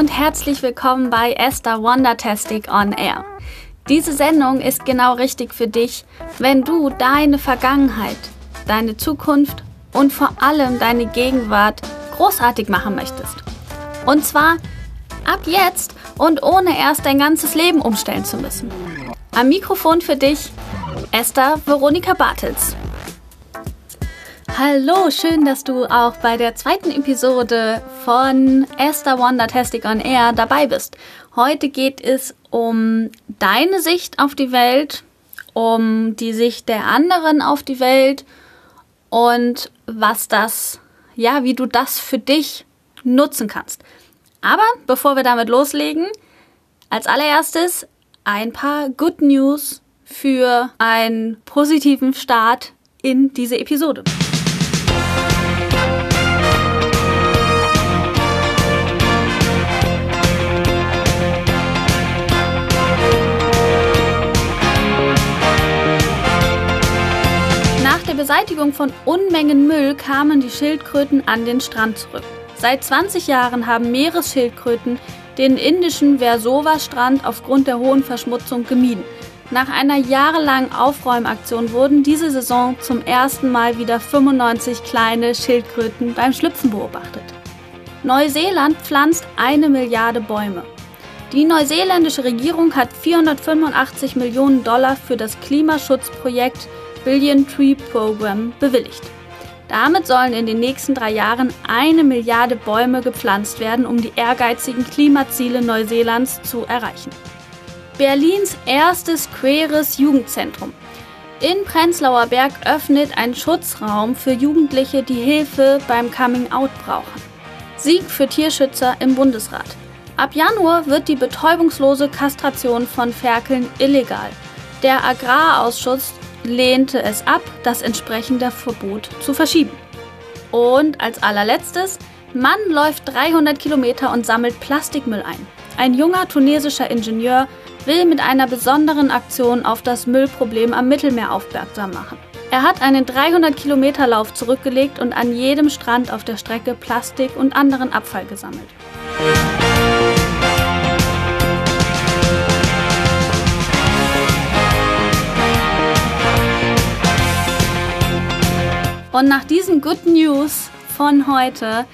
und herzlich willkommen bei Esther Wondertastic on Air. Diese Sendung ist genau richtig für dich, wenn du deine Vergangenheit, deine Zukunft und vor allem deine Gegenwart großartig machen möchtest. Und zwar ab jetzt und ohne erst dein ganzes Leben umstellen zu müssen. Am Mikrofon für dich Esther Veronika Bartels. Hallo, schön, dass du auch bei der zweiten Episode von Esther Wondertastic on Air dabei bist. Heute geht es um deine Sicht auf die Welt, um die Sicht der anderen auf die Welt und was das, ja, wie du das für dich nutzen kannst. Aber bevor wir damit loslegen, als allererstes ein paar Good News für einen positiven Start in diese Episode. Beseitigung von Unmengen Müll kamen die Schildkröten an den Strand zurück. Seit 20 Jahren haben Meeresschildkröten den indischen Versova-Strand aufgrund der hohen Verschmutzung gemieden. Nach einer jahrelangen Aufräumaktion wurden diese Saison zum ersten Mal wieder 95 kleine Schildkröten beim Schlüpfen beobachtet. Neuseeland pflanzt eine Milliarde Bäume. Die neuseeländische Regierung hat 485 Millionen Dollar für das Klimaschutzprojekt Billion Tree Program bewilligt. Damit sollen in den nächsten drei Jahren eine Milliarde Bäume gepflanzt werden, um die ehrgeizigen Klimaziele Neuseelands zu erreichen. Berlins erstes queeres Jugendzentrum. In Prenzlauer Berg öffnet ein Schutzraum für Jugendliche, die Hilfe beim Coming-out brauchen. Sieg für Tierschützer im Bundesrat. Ab Januar wird die betäubungslose Kastration von Ferkeln illegal. Der Agrarausschuss lehnte es ab, das entsprechende Verbot zu verschieben. Und als allerletztes, Mann läuft 300 Kilometer und sammelt Plastikmüll ein. Ein junger tunesischer Ingenieur will mit einer besonderen Aktion auf das Müllproblem am Mittelmeer aufmerksam machen. Er hat einen 300 Kilometer Lauf zurückgelegt und an jedem Strand auf der Strecke Plastik und anderen Abfall gesammelt. Und nach diesen Good News von heute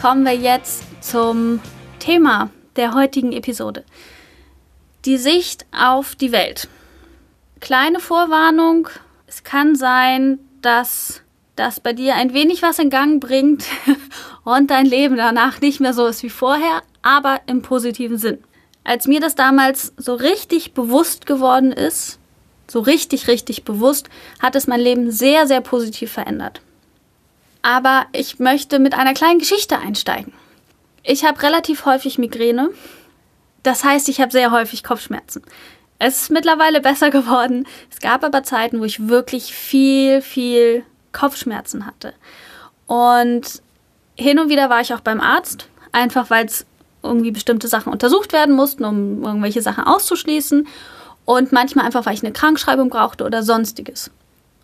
kommen wir jetzt zum Thema der heutigen Episode. Die Sicht auf die Welt. Kleine Vorwarnung, es kann sein, dass das bei dir ein wenig was in Gang bringt und dein Leben danach nicht mehr so ist wie vorher, aber im positiven Sinn. Als mir das damals so richtig bewusst geworden ist, so richtig, richtig bewusst, hat es mein Leben sehr, sehr positiv verändert. Aber ich möchte mit einer kleinen Geschichte einsteigen. Ich habe relativ häufig Migräne das heißt, ich habe sehr häufig Kopfschmerzen. Es ist mittlerweile besser geworden. Es gab aber Zeiten, wo ich wirklich viel, viel Kopfschmerzen hatte. Und hin und wieder war ich auch beim Arzt, einfach weil es irgendwie bestimmte Sachen untersucht werden mussten, um irgendwelche Sachen auszuschließen. Und manchmal einfach, weil ich eine Krankschreibung brauchte oder sonstiges.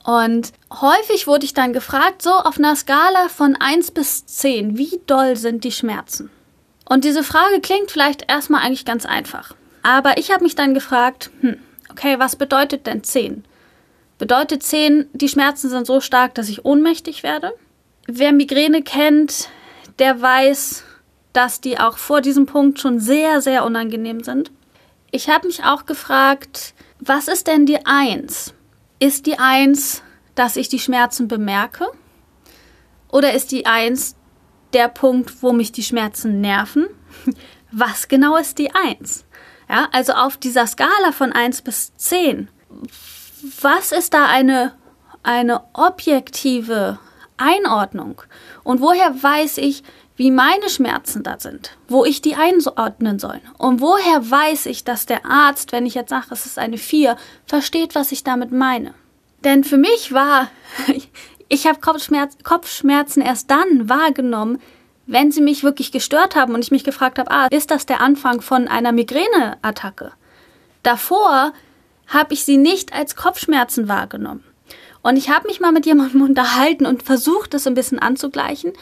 Und häufig wurde ich dann gefragt, so auf einer Skala von 1 bis 10, wie doll sind die Schmerzen? Und diese Frage klingt vielleicht erstmal eigentlich ganz einfach. Aber ich habe mich dann gefragt, hm, okay, was bedeutet denn 10? Bedeutet 10, die Schmerzen sind so stark, dass ich ohnmächtig werde? Wer Migräne kennt, der weiß, dass die auch vor diesem Punkt schon sehr, sehr unangenehm sind. Ich habe mich auch gefragt, was ist denn die 1? Ist die 1, dass ich die Schmerzen bemerke? Oder ist die 1, der Punkt, wo mich die Schmerzen nerven. Was genau ist die 1? Ja, also auf dieser Skala von 1 bis 10, was ist da eine, eine objektive Einordnung? Und woher weiß ich, wie meine Schmerzen da sind, wo ich die einordnen soll? Und woher weiß ich, dass der Arzt, wenn ich jetzt sage, es ist eine 4, versteht, was ich damit meine? Denn für mich war, ich habe Kopfschmerz, Kopfschmerzen erst dann wahrgenommen, wenn sie mich wirklich gestört haben und ich mich gefragt habe, ah, ist das der Anfang von einer Migräneattacke? Davor habe ich sie nicht als Kopfschmerzen wahrgenommen. Und ich habe mich mal mit jemandem unterhalten und versucht, das ein bisschen anzugleichen.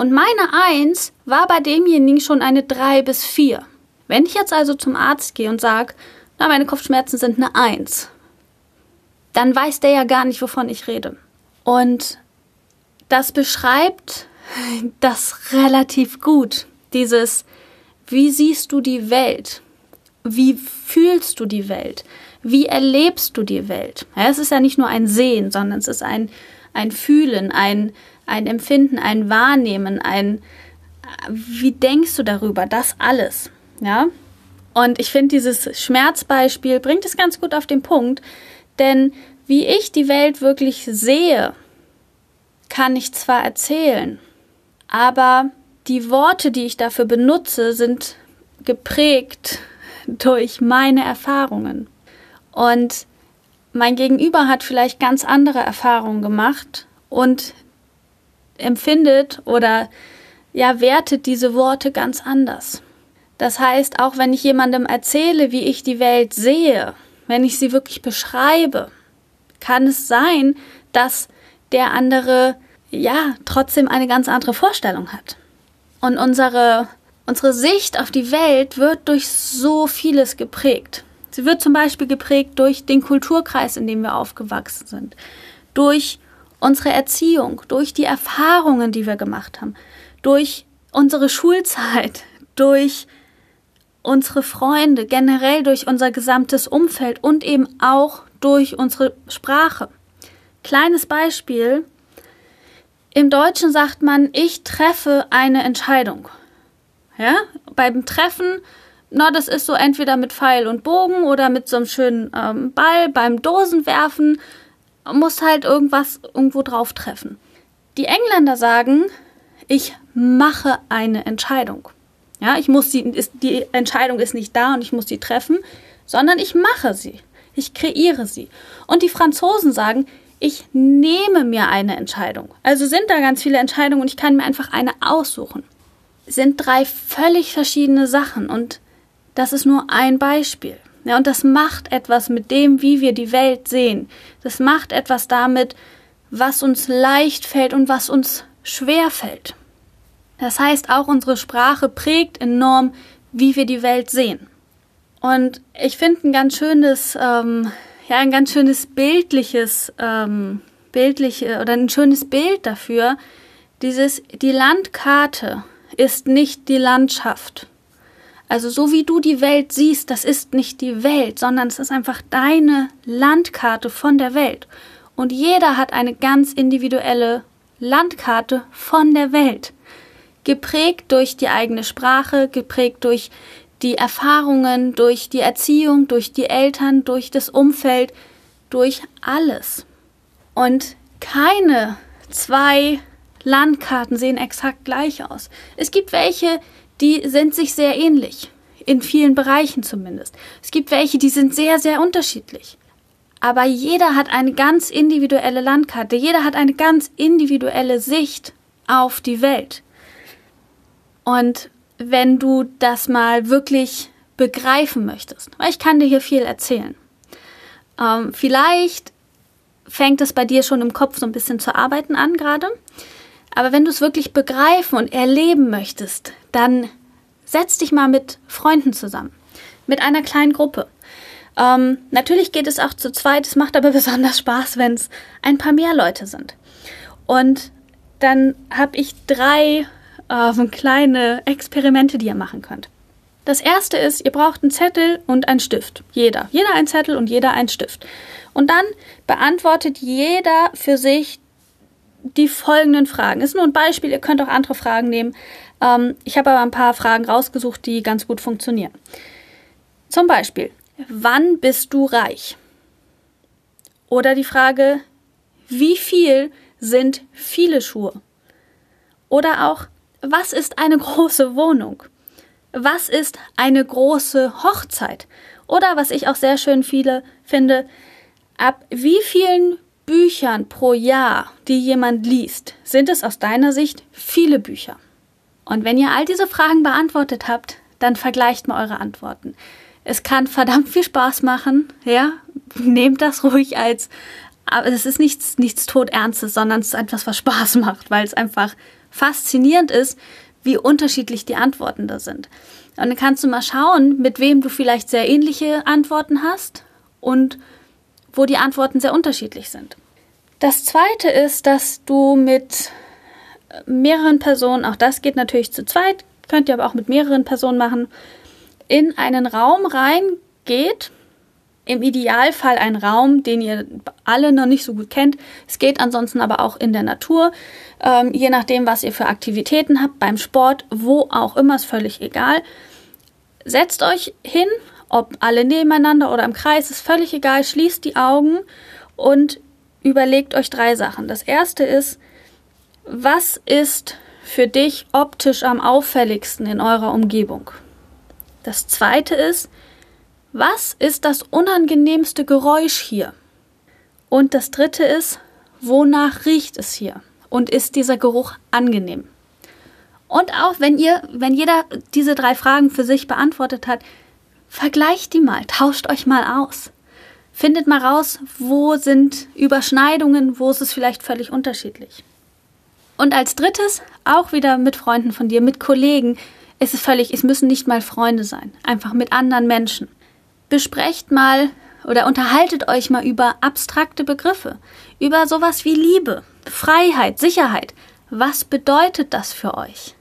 Und meine Eins war bei demjenigen schon eine drei bis vier. Wenn ich jetzt also zum Arzt gehe und sage, na, meine Kopfschmerzen sind eine Eins, dann weiß der ja gar nicht, wovon ich rede. Und das beschreibt das relativ gut. Dieses, wie siehst du die Welt? Wie fühlst du die Welt? Wie erlebst du die Welt? Ja, es ist ja nicht nur ein Sehen, sondern es ist ein, ein Fühlen, ein, ein Empfinden, ein Wahrnehmen, ein, wie denkst du darüber? Das alles. Ja? Und ich finde, dieses Schmerzbeispiel bringt es ganz gut auf den Punkt, denn wie ich die Welt wirklich sehe, kann ich zwar erzählen, aber die Worte, die ich dafür benutze, sind geprägt durch meine Erfahrungen. Und mein Gegenüber hat vielleicht ganz andere Erfahrungen gemacht und empfindet oder ja wertet diese Worte ganz anders. Das heißt, auch wenn ich jemandem erzähle, wie ich die Welt sehe, wenn ich sie wirklich beschreibe, kann es sein, dass der andere ja trotzdem eine ganz andere Vorstellung hat. Und unsere, unsere Sicht auf die Welt wird durch so vieles geprägt. Sie wird zum Beispiel geprägt durch den Kulturkreis, in dem wir aufgewachsen sind, durch unsere Erziehung, durch die Erfahrungen, die wir gemacht haben, durch unsere Schulzeit, durch unsere Freunde, generell durch unser gesamtes Umfeld und eben auch durch unsere Sprache. Kleines Beispiel. Im Deutschen sagt man, ich treffe eine Entscheidung. Ja, beim Treffen, na, das ist so entweder mit Pfeil und Bogen oder mit so einem schönen ähm, Ball. Beim Dosenwerfen muss halt irgendwas irgendwo drauf treffen. Die Engländer sagen, ich mache eine Entscheidung. Ja, ich muss sie, ist, die Entscheidung ist nicht da und ich muss sie treffen, sondern ich mache sie. Ich kreiere sie. Und die Franzosen sagen, ich nehme mir eine Entscheidung. Also sind da ganz viele Entscheidungen und ich kann mir einfach eine aussuchen. Sind drei völlig verschiedene Sachen und das ist nur ein Beispiel. Ja, und das macht etwas mit dem, wie wir die Welt sehen. Das macht etwas damit, was uns leicht fällt und was uns schwer fällt. Das heißt, auch unsere Sprache prägt enorm, wie wir die Welt sehen. Und ich finde ein ganz schönes, ähm, ja, ein ganz schönes bildliches, ähm, bildliche oder ein schönes Bild dafür. Dieses, die Landkarte ist nicht die Landschaft. Also so wie du die Welt siehst, das ist nicht die Welt, sondern es ist einfach deine Landkarte von der Welt. Und jeder hat eine ganz individuelle Landkarte von der Welt geprägt durch die eigene Sprache, geprägt durch die Erfahrungen, durch die Erziehung, durch die Eltern, durch das Umfeld, durch alles. Und keine zwei Landkarten sehen exakt gleich aus. Es gibt welche, die sind sich sehr ähnlich, in vielen Bereichen zumindest. Es gibt welche, die sind sehr, sehr unterschiedlich. Aber jeder hat eine ganz individuelle Landkarte, jeder hat eine ganz individuelle Sicht auf die Welt. Und wenn du das mal wirklich begreifen möchtest, weil ich kann dir hier viel erzählen. Ähm, vielleicht fängt es bei dir schon im Kopf so ein bisschen zu arbeiten an gerade. Aber wenn du es wirklich begreifen und erleben möchtest, dann setz dich mal mit Freunden zusammen, mit einer kleinen Gruppe. Ähm, natürlich geht es auch zu zweit, es macht aber besonders Spaß, wenn es ein paar mehr Leute sind. Und dann habe ich drei äh, kleine Experimente, die ihr machen könnt. Das erste ist, ihr braucht einen Zettel und einen Stift. Jeder. Jeder ein Zettel und jeder ein Stift. Und dann beantwortet jeder für sich die folgenden Fragen. Ist nur ein Beispiel, ihr könnt auch andere Fragen nehmen. Ähm, ich habe aber ein paar Fragen rausgesucht, die ganz gut funktionieren. Zum Beispiel, wann bist du reich? Oder die Frage, wie viel sind viele Schuhe? Oder auch, was ist eine große Wohnung? Was ist eine große Hochzeit? Oder was ich auch sehr schön viele finde, ab wie vielen Büchern pro Jahr, die jemand liest, sind es aus deiner Sicht viele Bücher? Und wenn ihr all diese Fragen beantwortet habt, dann vergleicht mal eure Antworten. Es kann verdammt viel Spaß machen, ja. Nehmt das ruhig als, aber es ist nichts, nichts Todernstes, sondern es ist etwas, was Spaß macht, weil es einfach faszinierend ist, wie unterschiedlich die Antworten da sind. Und dann kannst du mal schauen, mit wem du vielleicht sehr ähnliche Antworten hast und wo die Antworten sehr unterschiedlich sind. Das zweite ist, dass du mit mehreren Personen, auch das geht natürlich zu zweit, könnt ihr aber auch mit mehreren Personen machen, in einen Raum reingeht. Im Idealfall ein Raum, den ihr alle noch nicht so gut kennt. Es geht ansonsten aber auch in der Natur. Ähm, je nachdem, was ihr für Aktivitäten habt, beim Sport, wo auch immer, ist völlig egal. Setzt euch hin, ob alle nebeneinander oder im Kreis, ist völlig egal. Schließt die Augen und überlegt euch drei Sachen. Das erste ist, was ist für dich optisch am auffälligsten in eurer Umgebung? Das zweite ist, was ist das unangenehmste Geräusch hier? Und das dritte ist, wonach riecht es hier? Und ist dieser Geruch angenehm? Und auch wenn ihr, wenn jeder diese drei Fragen für sich beantwortet hat, vergleicht die mal, tauscht euch mal aus. Findet mal raus, wo sind Überschneidungen, wo ist es vielleicht völlig unterschiedlich. Und als drittes, auch wieder mit Freunden von dir, mit Kollegen, ist es völlig, es müssen nicht mal Freunde sein, einfach mit anderen Menschen. Besprecht mal oder unterhaltet euch mal über abstrakte Begriffe, über sowas wie Liebe, Freiheit, Sicherheit. Was bedeutet das für euch?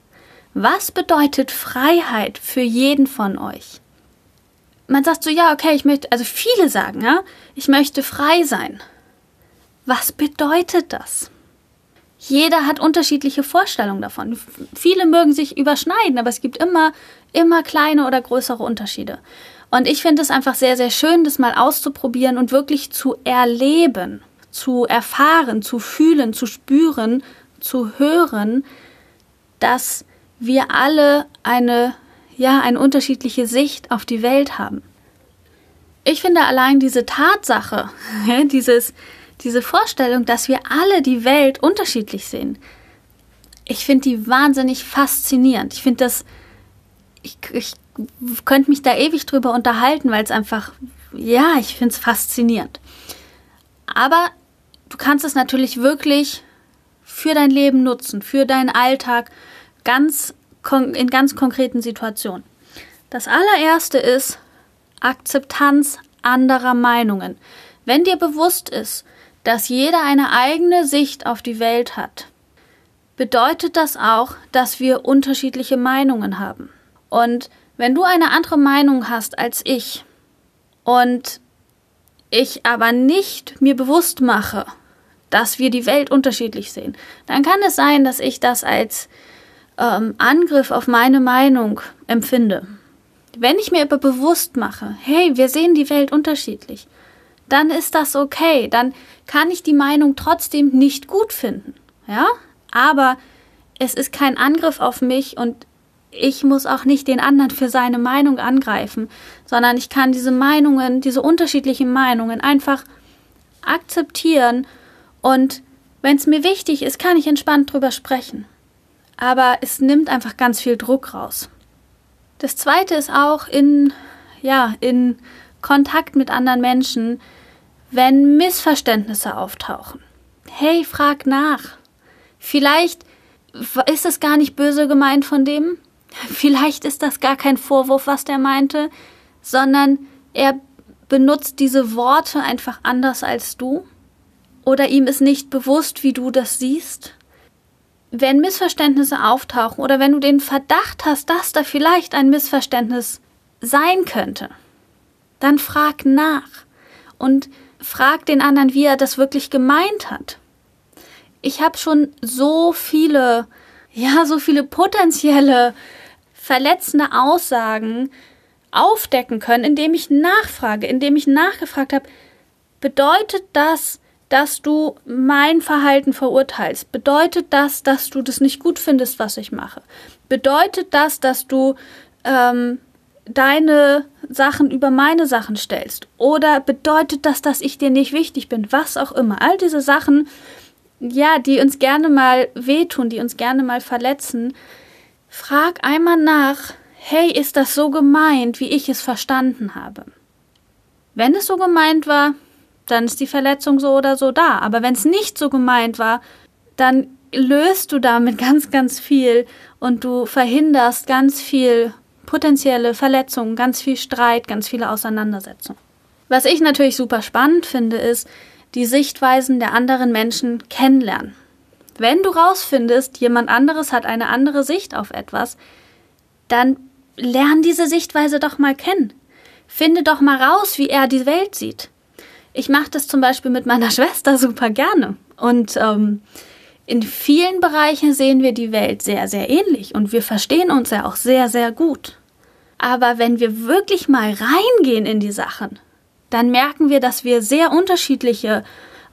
Was bedeutet Freiheit für jeden von euch? Man sagt so, ja, okay, ich möchte, also viele sagen, ja, ich möchte frei sein. Was bedeutet das? Jeder hat unterschiedliche Vorstellungen davon. Viele mögen sich überschneiden, aber es gibt immer, immer kleine oder größere Unterschiede. Und ich finde es einfach sehr, sehr schön, das mal auszuprobieren und wirklich zu erleben, zu erfahren, zu fühlen, zu spüren, zu hören, dass wir alle eine, ja, eine unterschiedliche Sicht auf die Welt haben. Ich finde allein diese Tatsache, dieses, diese Vorstellung, dass wir alle die Welt unterschiedlich sehen, ich finde die wahnsinnig faszinierend. Ich finde das, ich, ich könnte mich da ewig drüber unterhalten, weil es einfach, ja, ich finde es faszinierend. Aber du kannst es natürlich wirklich für dein Leben nutzen, für deinen Alltag, ganz in ganz konkreten Situationen. Das allererste ist Akzeptanz anderer Meinungen. Wenn dir bewusst ist, dass jeder eine eigene Sicht auf die Welt hat, bedeutet das auch, dass wir unterschiedliche Meinungen haben. Und wenn du eine andere Meinung hast als ich und ich aber nicht mir bewusst mache, dass wir die Welt unterschiedlich sehen, dann kann es sein, dass ich das als ähm, Angriff auf meine Meinung empfinde. Wenn ich mir aber bewusst mache, hey, wir sehen die Welt unterschiedlich, dann ist das okay. Dann kann ich die Meinung trotzdem nicht gut finden. Ja? Aber es ist kein Angriff auf mich und ich muss auch nicht den anderen für seine Meinung angreifen, sondern ich kann diese Meinungen, diese unterschiedlichen Meinungen einfach akzeptieren und wenn es mir wichtig ist, kann ich entspannt drüber sprechen. Aber es nimmt einfach ganz viel Druck raus. Das zweite ist auch in, ja, in Kontakt mit anderen Menschen, wenn Missverständnisse auftauchen. Hey, frag nach. Vielleicht ist es gar nicht böse gemeint von dem. Vielleicht ist das gar kein Vorwurf, was der meinte, sondern er benutzt diese Worte einfach anders als du. Oder ihm ist nicht bewusst, wie du das siehst. Wenn Missverständnisse auftauchen oder wenn du den Verdacht hast, dass da vielleicht ein Missverständnis sein könnte, dann frag nach und frag den anderen, wie er das wirklich gemeint hat. Ich habe schon so viele, ja, so viele potenzielle verletzende Aussagen aufdecken können, indem ich nachfrage, indem ich nachgefragt habe, bedeutet das, dass du mein Verhalten verurteilst? Bedeutet das, dass du das nicht gut findest, was ich mache? Bedeutet das, dass du ähm, deine Sachen über meine Sachen stellst? Oder bedeutet das, dass ich dir nicht wichtig bin? Was auch immer. All diese Sachen, ja, die uns gerne mal wehtun, die uns gerne mal verletzen. Frag einmal nach, hey, ist das so gemeint, wie ich es verstanden habe? Wenn es so gemeint war, dann ist die Verletzung so oder so da. Aber wenn es nicht so gemeint war, dann löst du damit ganz, ganz viel und du verhinderst ganz viel potenzielle Verletzungen, ganz viel Streit, ganz viele Auseinandersetzungen. Was ich natürlich super spannend finde, ist, die Sichtweisen der anderen Menschen kennenlernen. Wenn du rausfindest, jemand anderes hat eine andere Sicht auf etwas, dann lern diese Sichtweise doch mal kennen. Finde doch mal raus, wie er die Welt sieht. Ich mache das zum Beispiel mit meiner Schwester super gerne. Und ähm, in vielen Bereichen sehen wir die Welt sehr, sehr ähnlich und wir verstehen uns ja auch sehr, sehr gut. Aber wenn wir wirklich mal reingehen in die Sachen, dann merken wir, dass wir sehr unterschiedliche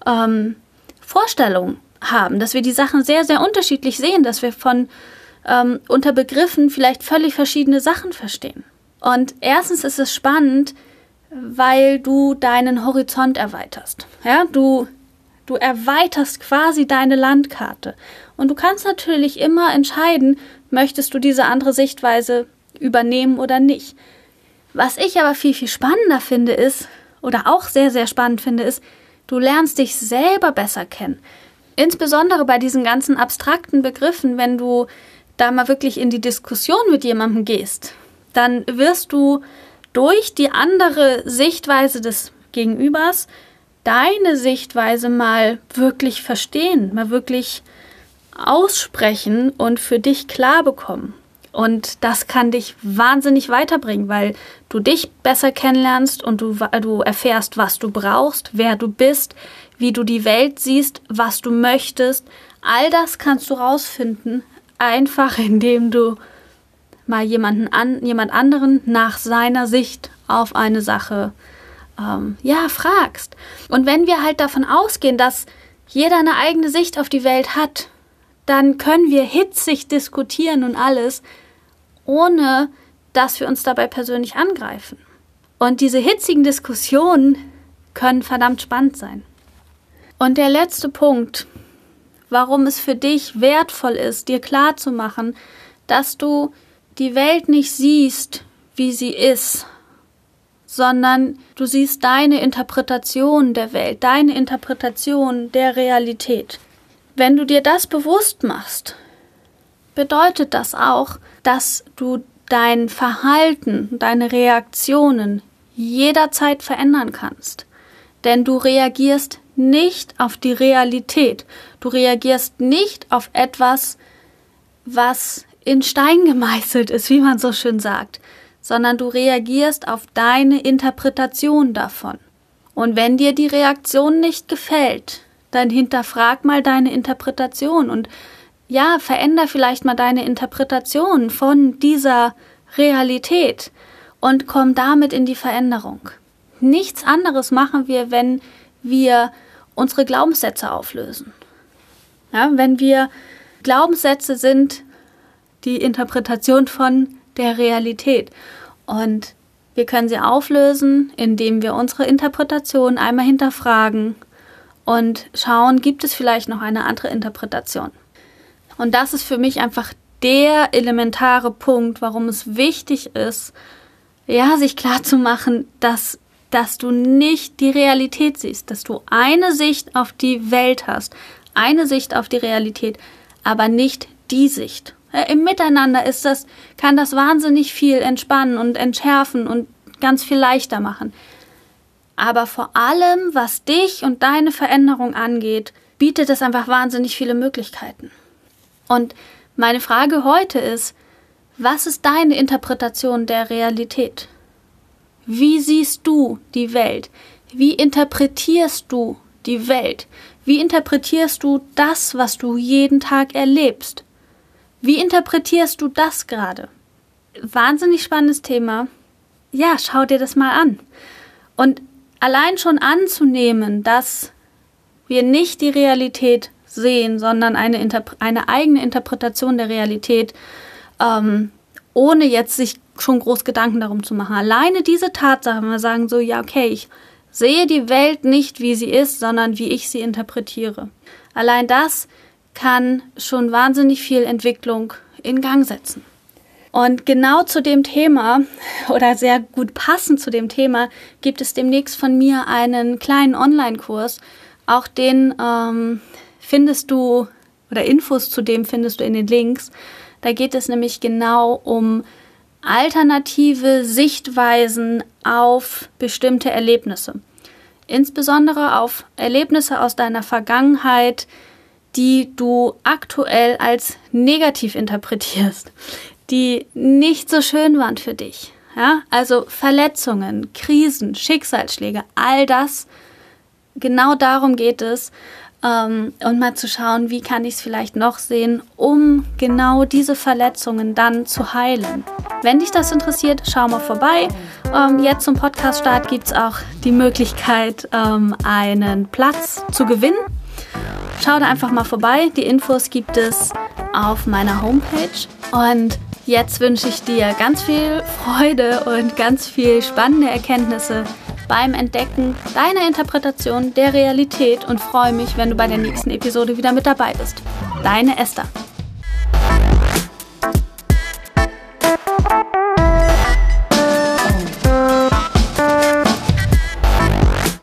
ähm, Vorstellungen haben, dass wir die Sachen sehr, sehr unterschiedlich sehen, dass wir von ähm, unter Begriffen vielleicht völlig verschiedene Sachen verstehen. Und erstens ist es spannend, weil du deinen Horizont erweiterst. Ja, du, du erweiterst quasi deine Landkarte. Und du kannst natürlich immer entscheiden, möchtest du diese andere Sichtweise übernehmen oder nicht. Was ich aber viel, viel spannender finde, ist, oder auch sehr, sehr spannend finde, ist, du lernst dich selber besser kennen. Insbesondere bei diesen ganzen abstrakten Begriffen, wenn du da mal wirklich in die Diskussion mit jemandem gehst, dann wirst du durch die andere Sichtweise des Gegenübers deine Sichtweise mal wirklich verstehen, mal wirklich aussprechen und für dich klar bekommen. Und das kann dich wahnsinnig weiterbringen, weil du dich besser kennenlernst und du, du erfährst, was du brauchst, wer du bist, wie du die Welt siehst, was du möchtest. All das kannst du rausfinden, einfach indem du mal jemanden an, jemand anderen nach seiner Sicht auf eine Sache ähm, ja fragst. Und wenn wir halt davon ausgehen, dass jeder eine eigene Sicht auf die Welt hat, dann können wir hitzig diskutieren und alles, ohne dass wir uns dabei persönlich angreifen. Und diese hitzigen Diskussionen können verdammt spannend sein. Und der letzte Punkt, warum es für dich wertvoll ist, dir klar zu machen, dass du die Welt nicht siehst, wie sie ist, sondern du siehst deine Interpretation der Welt, deine Interpretation der Realität. Wenn du dir das bewusst machst, bedeutet das auch, dass du dein Verhalten, deine Reaktionen jederzeit verändern kannst. Denn du reagierst nicht auf die Realität. Du reagierst nicht auf etwas, was in Stein gemeißelt ist, wie man so schön sagt, sondern du reagierst auf deine Interpretation davon. Und wenn dir die Reaktion nicht gefällt, dann hinterfrag mal deine Interpretation und ja, veränder vielleicht mal deine Interpretation von dieser Realität und komm damit in die Veränderung. Nichts anderes machen wir, wenn wir unsere Glaubenssätze auflösen. Ja, wenn wir Glaubenssätze sind die Interpretation von der Realität und wir können sie auflösen, indem wir unsere Interpretation einmal hinterfragen und schauen, gibt es vielleicht noch eine andere Interpretation. Und das ist für mich einfach der elementare Punkt, warum es wichtig ist, ja, sich klar zu machen, dass, dass du nicht die Realität siehst, dass du eine Sicht auf die Welt hast, eine Sicht auf die Realität, aber nicht die Sicht. Im Miteinander ist das, kann das wahnsinnig viel entspannen und entschärfen und ganz viel leichter machen. Aber vor allem, was dich und deine Veränderung angeht, bietet es einfach wahnsinnig viele Möglichkeiten. Und meine Frage heute ist, was ist deine Interpretation der Realität? Wie siehst du die Welt? Wie interpretierst du die Welt? Wie interpretierst du das, was du jeden Tag erlebst? Wie interpretierst du das gerade? Wahnsinnig spannendes Thema. Ja, schau dir das mal an. Und allein schon anzunehmen, dass wir nicht die Realität sehen, sondern eine, Interp eine eigene Interpretation der Realität, ähm, ohne jetzt sich schon groß Gedanken darum zu machen. Alleine diese Tatsache, wenn wir sagen so, ja, okay, ich sehe die Welt nicht, wie sie ist, sondern wie ich sie interpretiere. Allein das kann schon wahnsinnig viel Entwicklung in Gang setzen. Und genau zu dem Thema oder sehr gut passend zu dem Thema gibt es demnächst von mir einen kleinen Online-Kurs. Auch den ähm, findest du oder Infos zu dem findest du in den Links. Da geht es nämlich genau um alternative Sichtweisen auf bestimmte Erlebnisse. Insbesondere auf Erlebnisse aus deiner Vergangenheit, die du aktuell als negativ interpretierst, die nicht so schön waren für dich. Ja, also Verletzungen, Krisen, Schicksalsschläge, all das, genau darum geht es. Ähm, und mal zu schauen, wie kann ich es vielleicht noch sehen, um genau diese Verletzungen dann zu heilen. Wenn dich das interessiert, schau mal vorbei. Ähm, jetzt zum Podcast-Start gibt es auch die Möglichkeit, ähm, einen Platz zu gewinnen. Schau da einfach mal vorbei. Die Infos gibt es auf meiner Homepage. Und jetzt wünsche ich dir ganz viel Freude und ganz viel spannende Erkenntnisse beim Entdecken deiner Interpretation der Realität und freue mich, wenn du bei der nächsten Episode wieder mit dabei bist. Deine Esther.